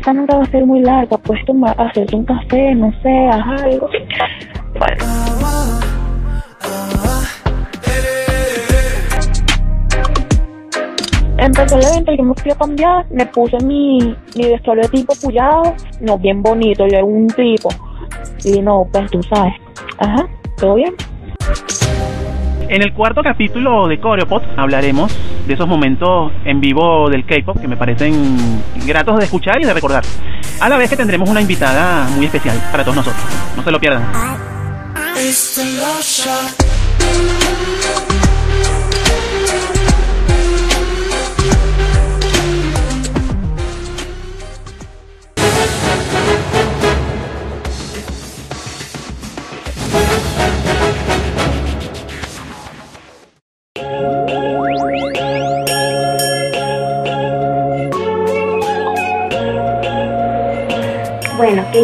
esta nota va a ser muy larga, puedes tomar, hacerte un café, no sé, haz algo. Bueno. Empezó el evento, yo me fui a cambiar, me puse mi, mi vestuario tipo pullado, no, bien bonito, yo era un tipo. Y no, pues tú sabes. Ajá, ¿todo bien? En el cuarto capítulo de Coreopod hablaremos de esos momentos en vivo del K-pop que me parecen gratos de escuchar y de recordar. A la vez que tendremos una invitada muy especial para todos nosotros. No se lo pierdan.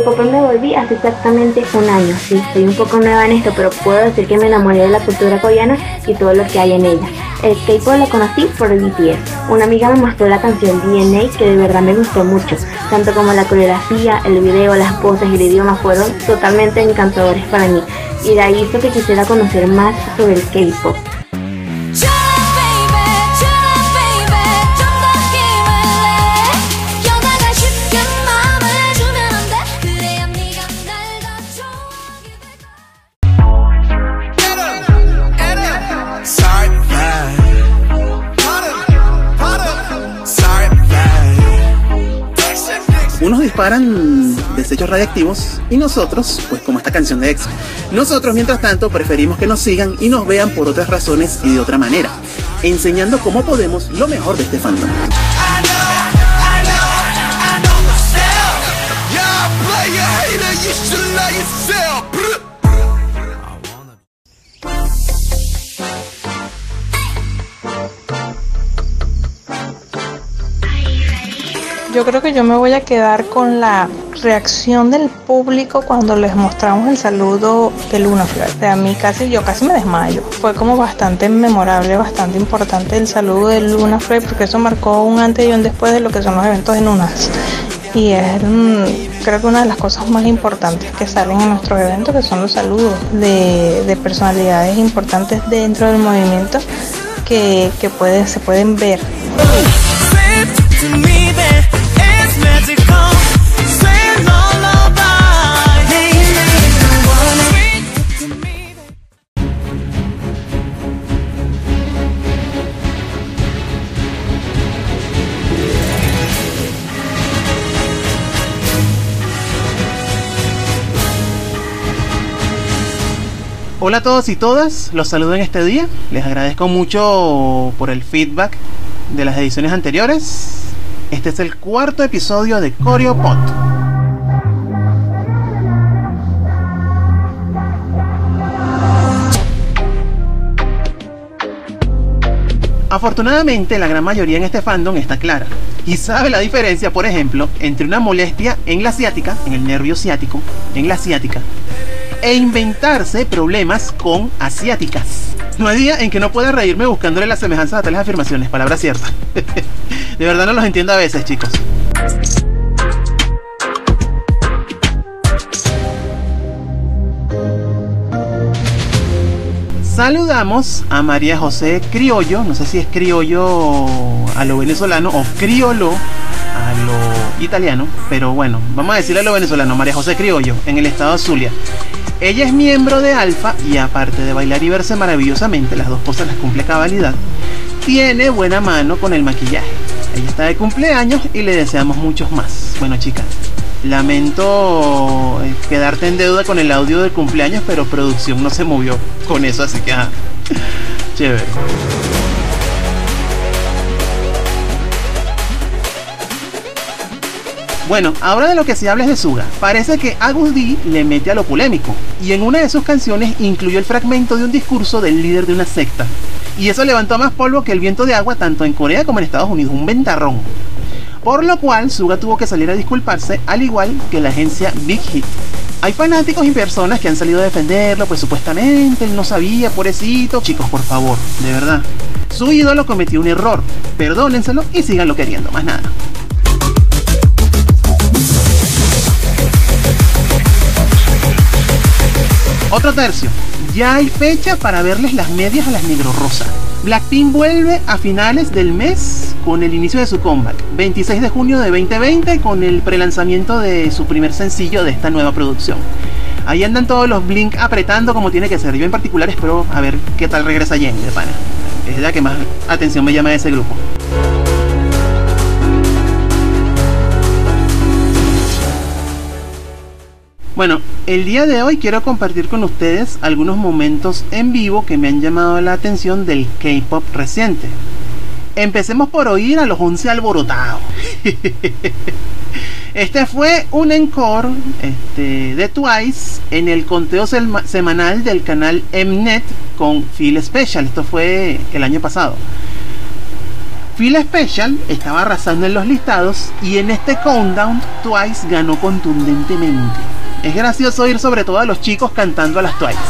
K-pop me volví hace exactamente un año. Sí, soy un poco nueva en esto, pero puedo decir que me enamoré de la cultura coreana y todo lo que hay en ella. El K-pop lo conocí por BTS. Una amiga me mostró la canción DNA que de verdad me gustó mucho, tanto como la coreografía, el video, las voces y el idioma fueron totalmente encantadores para mí. Y de ahí hizo que quisiera conocer más sobre el K-pop. Disparan desechos radiactivos y nosotros, pues como esta canción de X, nosotros mientras tanto preferimos que nos sigan y nos vean por otras razones y de otra manera, enseñando cómo podemos lo mejor de este fandom. Yo creo que yo me voy a quedar con la reacción del público cuando les mostramos el saludo de Luna Flor. De a mí casi, yo casi me desmayo. Fue como bastante memorable, bastante importante el saludo de Luna Flor porque eso marcó un antes y un después de lo que son los eventos en UNAS. Y es mm, creo que una de las cosas más importantes que salen en nuestros eventos, que son los saludos de, de personalidades importantes dentro del movimiento que, se pueden ver. Hola a todos y todas, los saludo en este día. Les agradezco mucho por el feedback de las ediciones anteriores. Este es el cuarto episodio de Coreopod. Afortunadamente, la gran mayoría en este fandom está clara y sabe la diferencia, por ejemplo, entre una molestia en la asiática, en el nervio ciático, en la asiática, e inventarse problemas con asiáticas. No hay día en que no pueda reírme buscándole las semejanzas a tales afirmaciones, palabra cierta. De verdad no los entiendo a veces, chicos. Saludamos a María José Criollo, no sé si es criollo a lo venezolano o criolo a lo italiano, pero bueno, vamos a decirle a lo venezolano, María José Criollo, en el estado Zulia. Ella es miembro de Alfa y aparte de bailar y verse maravillosamente, las dos cosas las cumple cabalidad, tiene buena mano con el maquillaje. Ella está de cumpleaños y le deseamos muchos más. Bueno chicas, lamento eh, quedarte en deuda con el audio del cumpleaños, pero producción no se movió con eso, así que ah, chévere. Bueno, ahora de lo que se habla es de Suga. Parece que Agus D le mete a lo polémico, y en una de sus canciones incluyó el fragmento de un discurso del líder de una secta. Y eso levantó más polvo que el viento de agua tanto en Corea como en Estados Unidos, un ventarrón. Por lo cual, Suga tuvo que salir a disculparse, al igual que la agencia Big Hit. Hay fanáticos y personas que han salido a defenderlo, pues supuestamente él no sabía, pobrecito. Chicos, por favor, de verdad. Su ídolo cometió un error. Perdónenselo y síganlo queriendo, más nada. Otro tercio. Ya hay fecha para verles las medias a las negro rosa. Blackpink vuelve a finales del mes con el inicio de su comeback. 26 de junio de 2020 con el prelanzamiento de su primer sencillo de esta nueva producción. Ahí andan todos los Blink apretando como tiene que ser. Yo en particular espero a ver qué tal regresa Jenny de pana. Es la que más atención me llama de ese grupo. Bueno, el día de hoy quiero compartir con ustedes algunos momentos en vivo que me han llamado la atención del K-pop reciente. Empecemos por oír a los 11 alborotados. Este fue un encore este, de Twice en el conteo semanal del canal Mnet con Phil Special. Esto fue el año pasado. Phil Special estaba arrasando en los listados y en este countdown Twice ganó contundentemente. Es gracioso oír sobre todo a los chicos cantando a las Twice.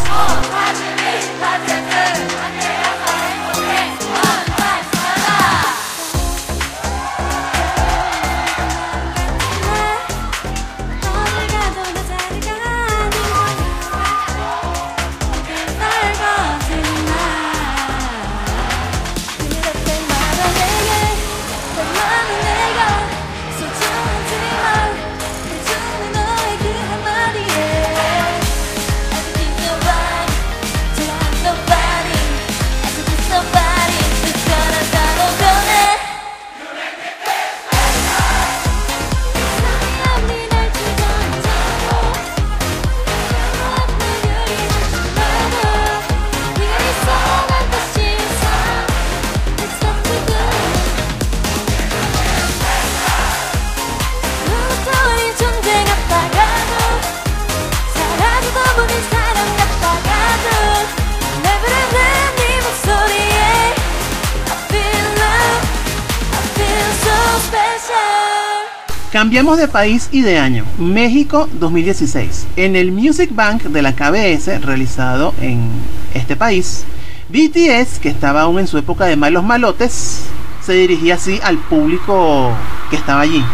Cambiamos de país y de año. México 2016. En el Music Bank de la KBS realizado en este país, BTS, que estaba aún en su época de malos malotes, se dirigía así al público que estaba allí.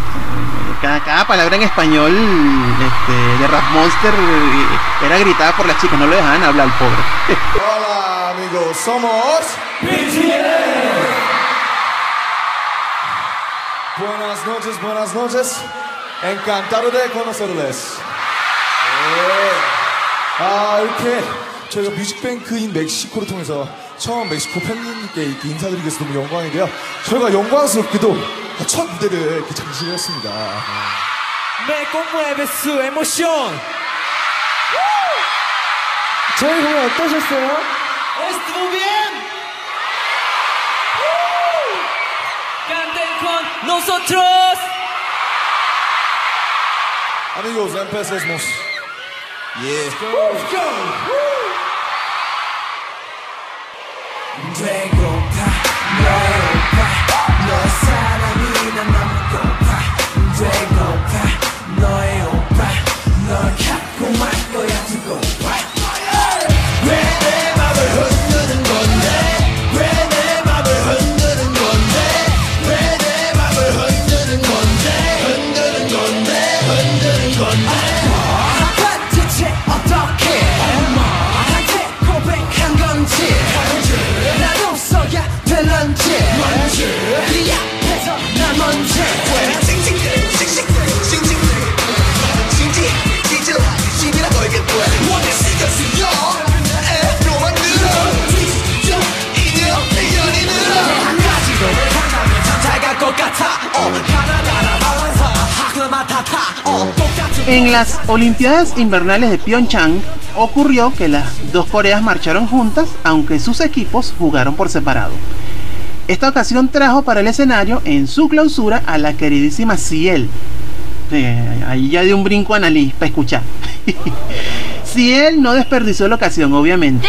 Cada, palabra en español este, de Rap Monster eh, era gritada por las chicas, no lo dejaban hablar al pobre. Hola amigos, somos BTS. Buenas noches, buenas noches. Encantado de conocerles. 네. 아, 이렇게 저희가 뮤직뱅크인 멕시코를 통해서 처음 멕시코 팬님께 이렇게 인사드리게 돼서 너무 영광인데요. 저희가 영광스럽게도 첫 무대를 이렇게 장식을 했습니다. Conmueve su emoción. 저희 공연 어떠셨어요? Bien. con nosotros. Amigos, empecemos. Yeah. Let's go. Let's go. En las Olimpiadas Invernales de Pyeongchang ocurrió que las dos Coreas marcharon juntas, aunque sus equipos jugaron por separado. Esta ocasión trajo para el escenario en su clausura a la queridísima Ciel. ahí ya de un brinco a Annalise para escuchar. Ciel no desperdició la ocasión, obviamente.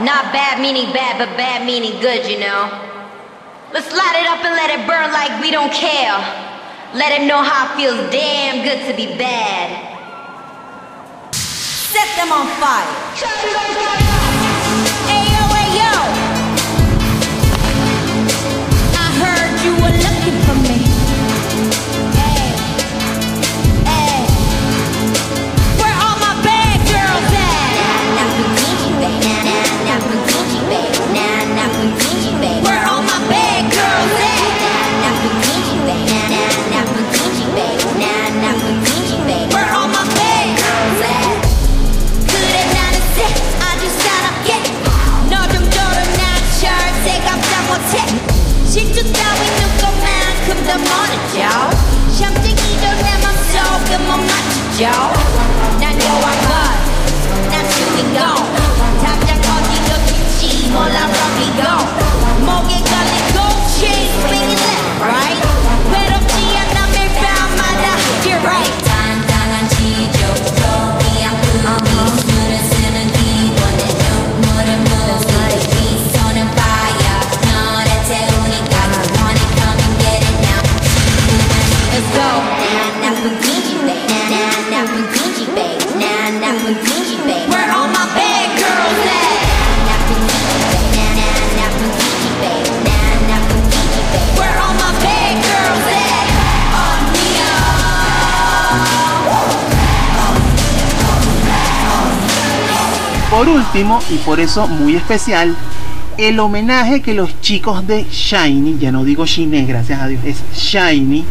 Not bad meaning bad, but bad meaning good, you know. Let's light it up and let it burn like we don't care. Let him know how it feels damn good to be bad. Set them on fire. y'all. Now know I'm God. Now you be gone. y por eso muy especial el homenaje que los chicos de Shiny, ya no digo Shine, eh, gracias a Dios, es Shiny,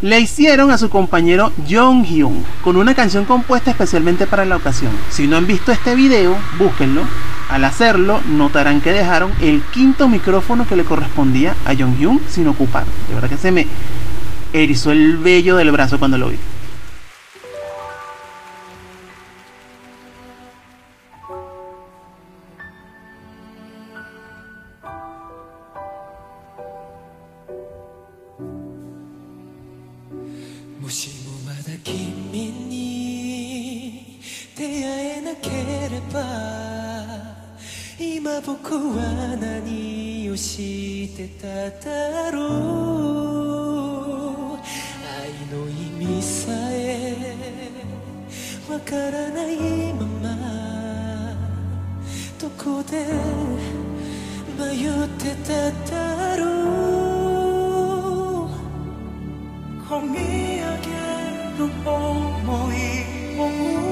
le hicieron a su compañero Jong Hyun con una canción compuesta especialmente para la ocasión. Si no han visto este video, búsquenlo. Al hacerlo, notarán que dejaron el quinto micrófono que le correspondía a Jong Hyun sin ocupar. De verdad que se me erizó el vello del brazo cuando lo vi. わからないままどこで迷ってただろう。込み上げる想いを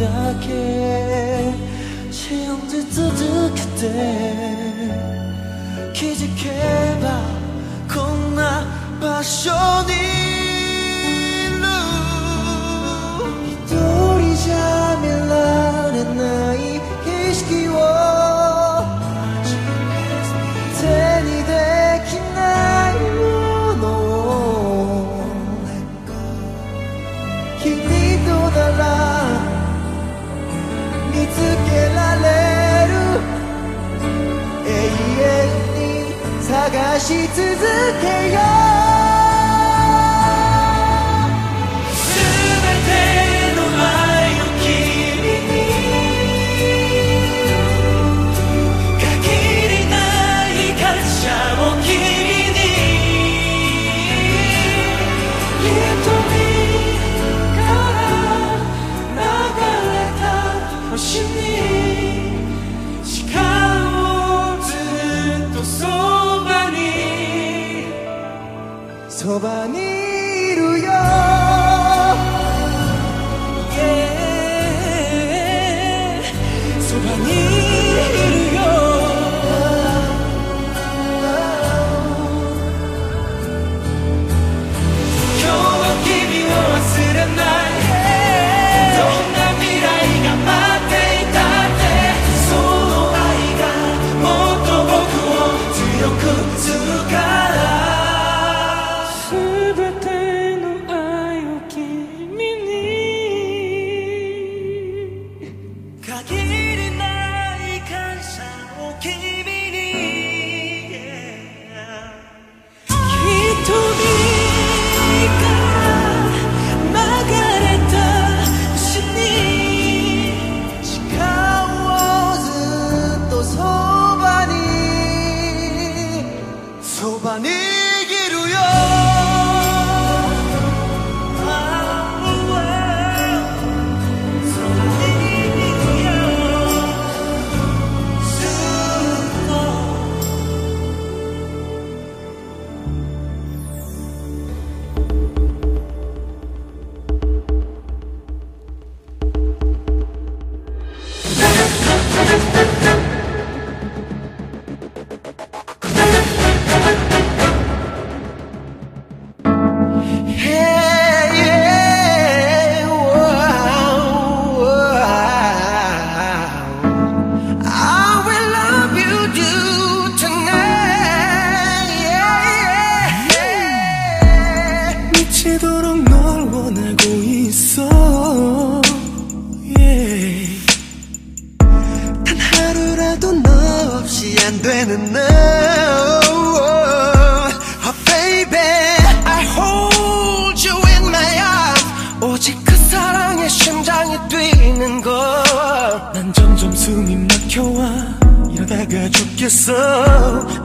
だけ信じ続けて気づけばこんな場所にいる。一人じゃし続けよう。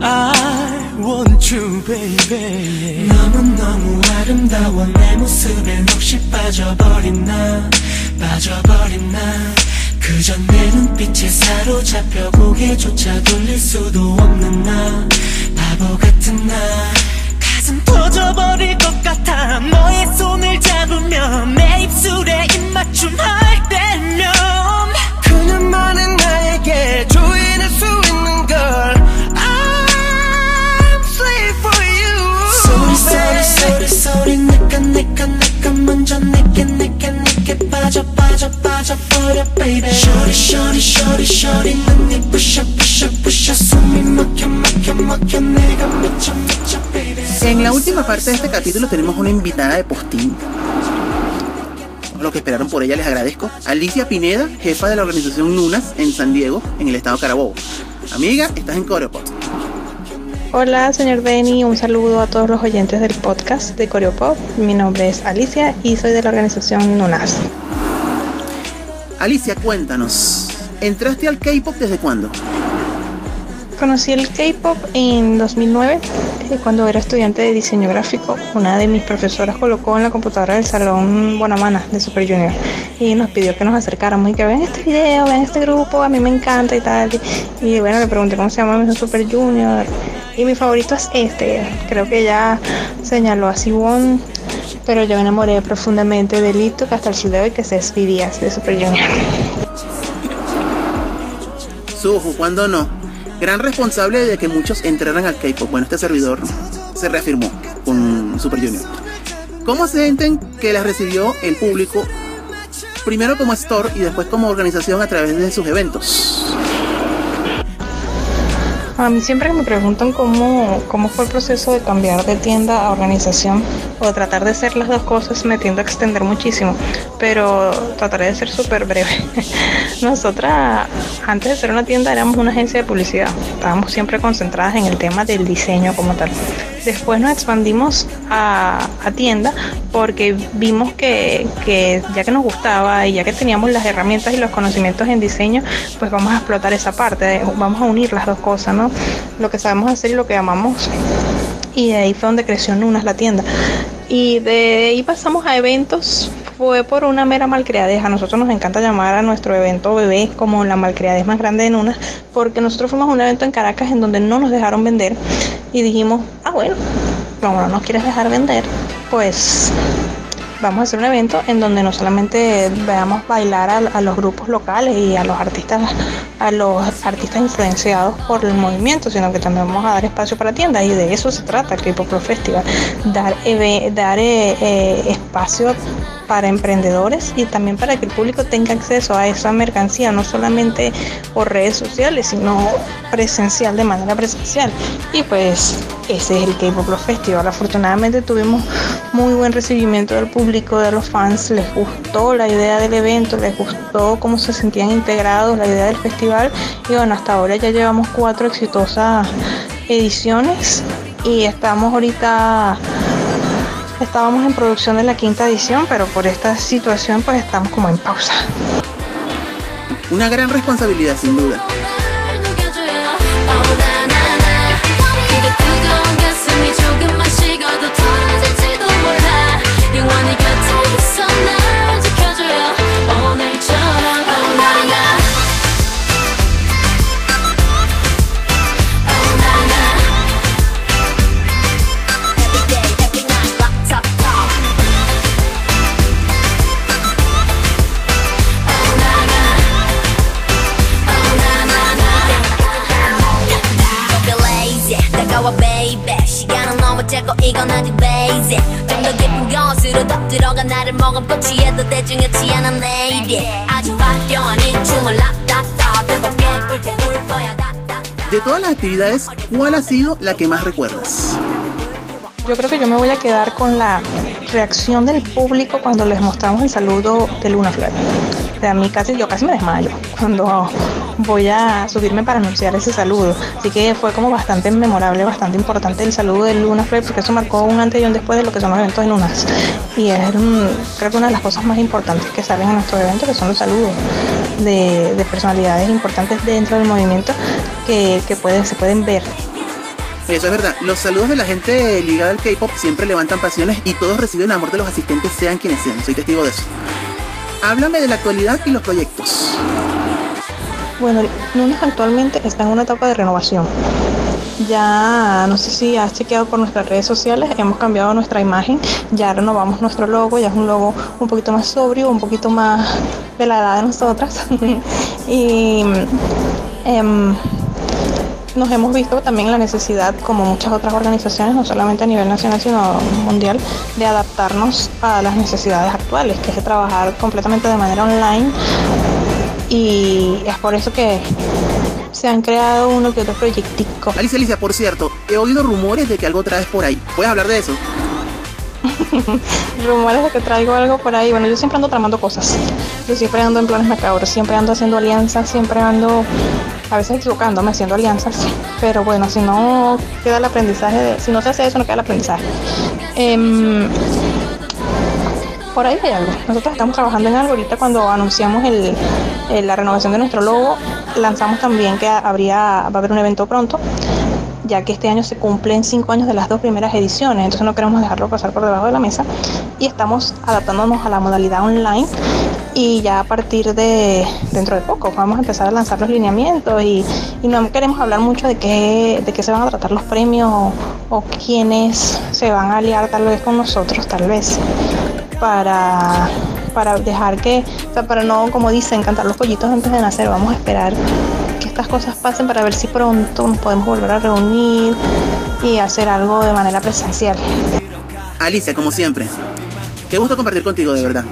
I want you baby. 너무너무 아름다워. 내 모습에 넋이 빠져버린 나 빠져버린 나 그저 내 눈빛에 사로잡혀 고개조차 돌릴 수도 없는 나. 바보 같은 나. 가슴 터져버릴 것 같아. 너의 손을 잡으면 내 입술에 입맞춤 할 때면 그녀만은 나에게 조인할 수 있는 걸 소리 소리 소리 소리 내가 내가 내가 먼저 내게 내게 내게 빠져 빠져 빠져버려 baby Shorty shorty shorty shorty 눈이 부셔 부셔 부셔 숨이 막혀 막혀 막혀 내가 미쳐 미쳐 baby En la última parte de este capítulo tenemos una invitada de postín. Lo que esperaron por ella les agradezco. Alicia Pineda, jefa de la organización Nunas en San Diego, en el estado Carabobo. Amiga, estás en Coreopod. Hola, señor Benny, un saludo a todos los oyentes del podcast de Coreopop. Mi nombre es Alicia y soy de la organización NUNAS. Alicia, cuéntanos. ¿Entraste al K-pop desde cuándo? Conocí el K-pop en 2009, eh, cuando era estudiante de diseño gráfico. Una de mis profesoras colocó en la computadora del salón Bonamana de Super Junior y nos pidió que nos acercáramos y que vean este video, vean este grupo, a mí me encanta y tal. Y bueno, le pregunté cómo se llama, dijo Super Junior. Y mi favorito es este, creo que ella señaló a Siwon, pero yo me enamoré profundamente de Lito, que hasta el sol de hoy que se es BTS de Super Junior. Suju, ¿cuándo no? Gran responsable de que muchos entraran al K-pop. Bueno, este servidor se reafirmó con Super Junior. ¿Cómo sienten que las recibió el público? Primero como store y después como organización a través de sus eventos. A mí siempre me preguntan cómo, cómo fue el proceso de cambiar de tienda a organización o tratar de hacer las dos cosas, me tiendo a extender muchísimo, pero trataré de ser súper breve. Nosotras, antes de ser una tienda, éramos una agencia de publicidad. Estábamos siempre concentradas en el tema del diseño como tal. Después nos expandimos a, a tienda porque vimos que, que ya que nos gustaba y ya que teníamos las herramientas y los conocimientos en diseño, pues vamos a explotar esa parte, vamos a unir las dos cosas, ¿no? Lo que sabemos hacer y lo que amamos. Y de ahí fue donde creció Nunas la tienda. Y de ahí pasamos a eventos. Fue por una mera malcriadez. A nosotros nos encanta llamar a nuestro evento bebé como la malcriadez más grande de Nunas, porque nosotros fuimos a un evento en Caracas en donde no nos dejaron vender. Y dijimos, ah, bueno, como no nos quieres dejar vender, pues vamos a hacer un evento en donde no solamente veamos bailar a, los grupos locales y a los artistas a los artistas influenciados por el movimiento sino que también vamos a dar espacio para tiendas y de eso se trata el K-Pop Festival dar, dar eh, eh, espacio para emprendedores y también para que el público tenga acceso a esa mercancía, no solamente por redes sociales, sino presencial, de manera presencial. Y pues ese es el K-Pop Festival. Afortunadamente tuvimos muy buen recibimiento del público, de los fans, les gustó la idea del evento, les gustó cómo se sentían integrados, la idea del festival. Y bueno, hasta ahora ya llevamos cuatro exitosas ediciones y estamos ahorita estábamos en producción de la quinta edición, pero por esta situación pues estamos como en pausa. Una gran responsabilidad sin duda. 나를 먹어보 취해도 대중이었지 않아 내일이 아주 화려한 이 춤을 락닥닥 뜨겁게 불태울 거야 De todas las actividades, ¿cuál ha sido la que más recuerdas? Yo creo que yo me voy a quedar con la reacción del público cuando les mostramos el saludo de Luna Flor. De a mí casi, yo casi me desmayo cuando voy a subirme para anunciar ese saludo. Así que fue como bastante memorable, bastante importante el saludo de Luna Floyd porque eso marcó un antes y un después de lo que son los eventos de Lunas. Y es mm, creo que una de las cosas más importantes que salen en nuestros eventos, que son los saludos de, de personalidades importantes dentro del movimiento que, se pueden ver Eso es verdad. Los saludos de la gente ligada al K-pop siempre levantan pasiones y todos reciben el amor de los asistentes, sean quienes sean. Soy testigo de eso. Háblame de la actualidad y los proyectos. Bueno, Lunas actualmente está en una etapa de renovación. Ya, no sé si has chequeado por nuestras redes sociales, hemos cambiado nuestra imagen, ya renovamos nuestro logo, ya es un logo un poquito más sobrio, un poquito más de la edad de nosotras. y em, nos hemos visto también la necesidad, como muchas otras organizaciones, no solamente a nivel nacional, sino mundial, de adaptarnos a las necesidades actuales, que es de trabajar completamente de manera online. Y es por eso que se han creado uno que otro proyectico. Alicia, Alicia, por cierto, he oído rumores de que algo traes por ahí. ¿Puedes hablar de eso? Rumores de que traigo algo por ahí. Bueno, yo siempre ando tramando cosas. Yo siempre ando en planes macabros, siempre ando haciendo alianzas, siempre ando a veces equivocándome haciendo alianzas. Pero bueno, si no queda el aprendizaje, de- si no se hace eso, no queda el aprendizaje. Em, por ahí hay algo. Nosotros estamos trabajando en algo. Ahorita cuando anunciamos la renovación de nuestro logo, lanzamos también que habría, va a haber un evento pronto, ya que este año se cumplen cinco años de las dos primeras ediciones, entonces no queremos dejarlo pasar por debajo de la mesa y estamos adaptándonos a la modalidad online y ya a partir de dentro de poco vamos a empezar a lanzar los lineamientos y, y no queremos hablar mucho de qué, de qué se van a tratar los premios o, o quiénes se van a aliar tal vez con nosotros, tal vez para, para dejar que, o sea, para no, como dicen, cantar los pollitos antes de nacer, vamos a esperar que estas cosas pasen para ver si pronto nos podemos volver a reunir y hacer algo de manera presencial. Alicia, como siempre. Qué gusto compartir contigo, de verdad.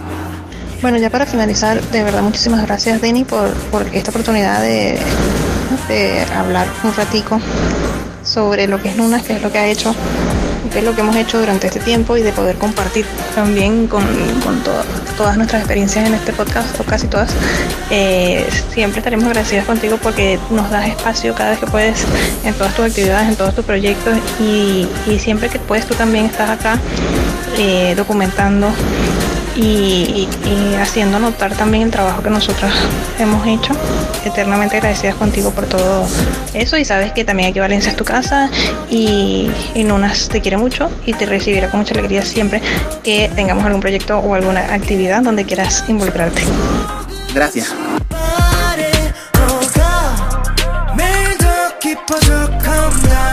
Bueno, ya para finalizar, de verdad muchísimas gracias Denny por, por esta oportunidad de, de hablar un ratico sobre lo que es Lunas, qué es lo que ha hecho, es lo que hemos hecho durante este tiempo y de poder compartir también con, con to- todas nuestras experiencias en este podcast, o casi todas. Eh, siempre estaremos agradecidas contigo porque nos das espacio cada vez que puedes en todas tus actividades, en todos tus proyectos y, y siempre que puedes tú también estás acá eh, documentando y, haciendo notar también el trabajo que nosotros hemos hecho. Eternamente agradecidas contigo por todo eso y sabes que también aquí Valencia es tu casa y, y Nunas te quiere mucho y te recibirá con mucha alegría siempre que tengamos algún proyecto o alguna actividad donde quieras involucrarte. Gracias.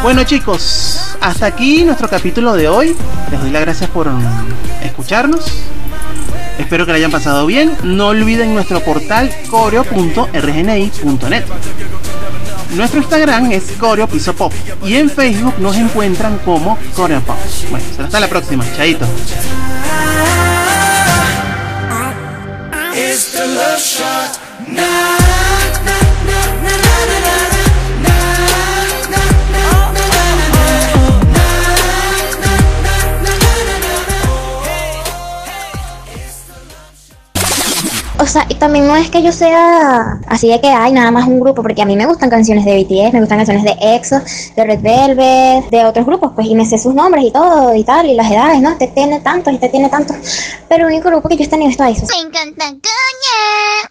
Bueno chicos, hasta aquí nuestro capítulo de hoy. Les doy las gracias por escucharnos. Espero que lo hayan pasado bien. No olviden nuestro portal coreo.rgni.net. Nuestro Instagram es Coreo Piso Pop y en Facebook nos encuentran como Coreo Pop. Bueno, hasta la próxima. Chaito. O sea, y también no es que yo sea así de que hay nada más un grupo, porque a mí me gustan canciones de BTS, me gustan canciones de EXO, de Red Velvet, de otros grupos, pues, y me sé sus nombres y todo y tal, y las edades, ¿no? Este tiene tantos, este tiene tantos. Pero el único grupo que yo he tenido es Twice. Me encanta coña.